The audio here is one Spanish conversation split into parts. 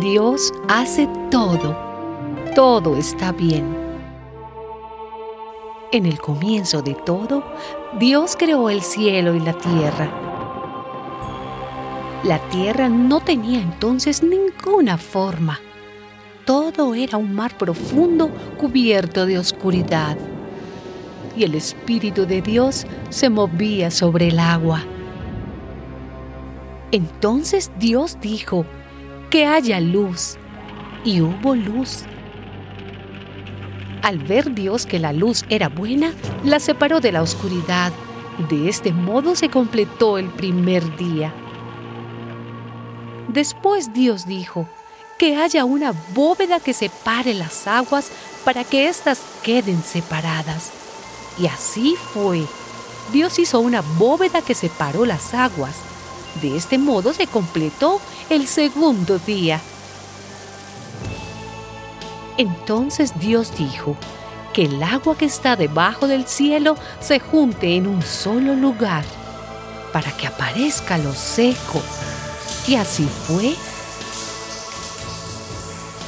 Dios hace todo. Todo está bien. En el comienzo de todo, Dios creó el cielo y la tierra. La tierra no tenía entonces ninguna forma. Todo era un mar profundo cubierto de oscuridad. Y el Espíritu de Dios se movía sobre el agua. Entonces Dios dijo, que haya luz. Y hubo luz. Al ver Dios que la luz era buena, la separó de la oscuridad. De este modo se completó el primer día. Después Dios dijo, que haya una bóveda que separe las aguas para que éstas queden separadas. Y así fue. Dios hizo una bóveda que separó las aguas. De este modo se completó el segundo día. Entonces Dios dijo, que el agua que está debajo del cielo se junte en un solo lugar, para que aparezca lo seco. Y así fue.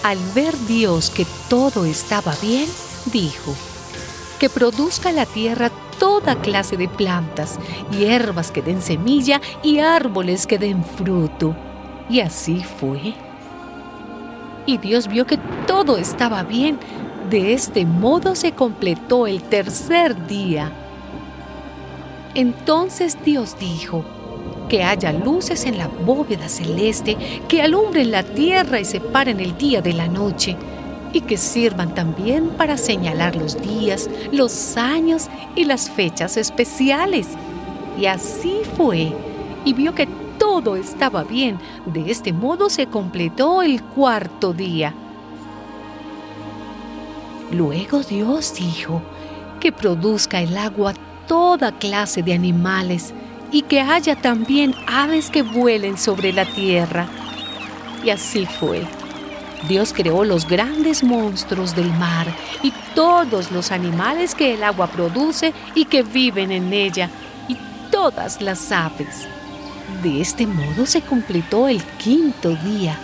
Al ver Dios que todo estaba bien, dijo, que produzca la tierra toda clase de plantas, hierbas que den semilla y árboles que den fruto. Y así fue. Y Dios vio que todo estaba bien. De este modo se completó el tercer día. Entonces Dios dijo, que haya luces en la bóveda celeste que alumbren la tierra y separen el día de la noche, y que sirvan también para señalar los días, los años y las fechas especiales. Y así fue, y vio que todo estaba bien. De este modo se completó el cuarto día. Luego Dios dijo que produzca el agua toda clase de animales y que haya también aves que vuelen sobre la tierra. Y así fue. Dios creó los grandes monstruos del mar y todos los animales que el agua produce y que viven en ella, y todas las aves. De este modo se completó el quinto día.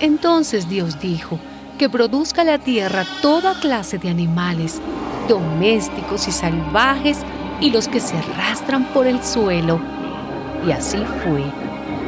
Entonces Dios dijo, que produzca la tierra toda clase de animales, domésticos y salvajes, y los que se arrastran por el suelo. Y así fue,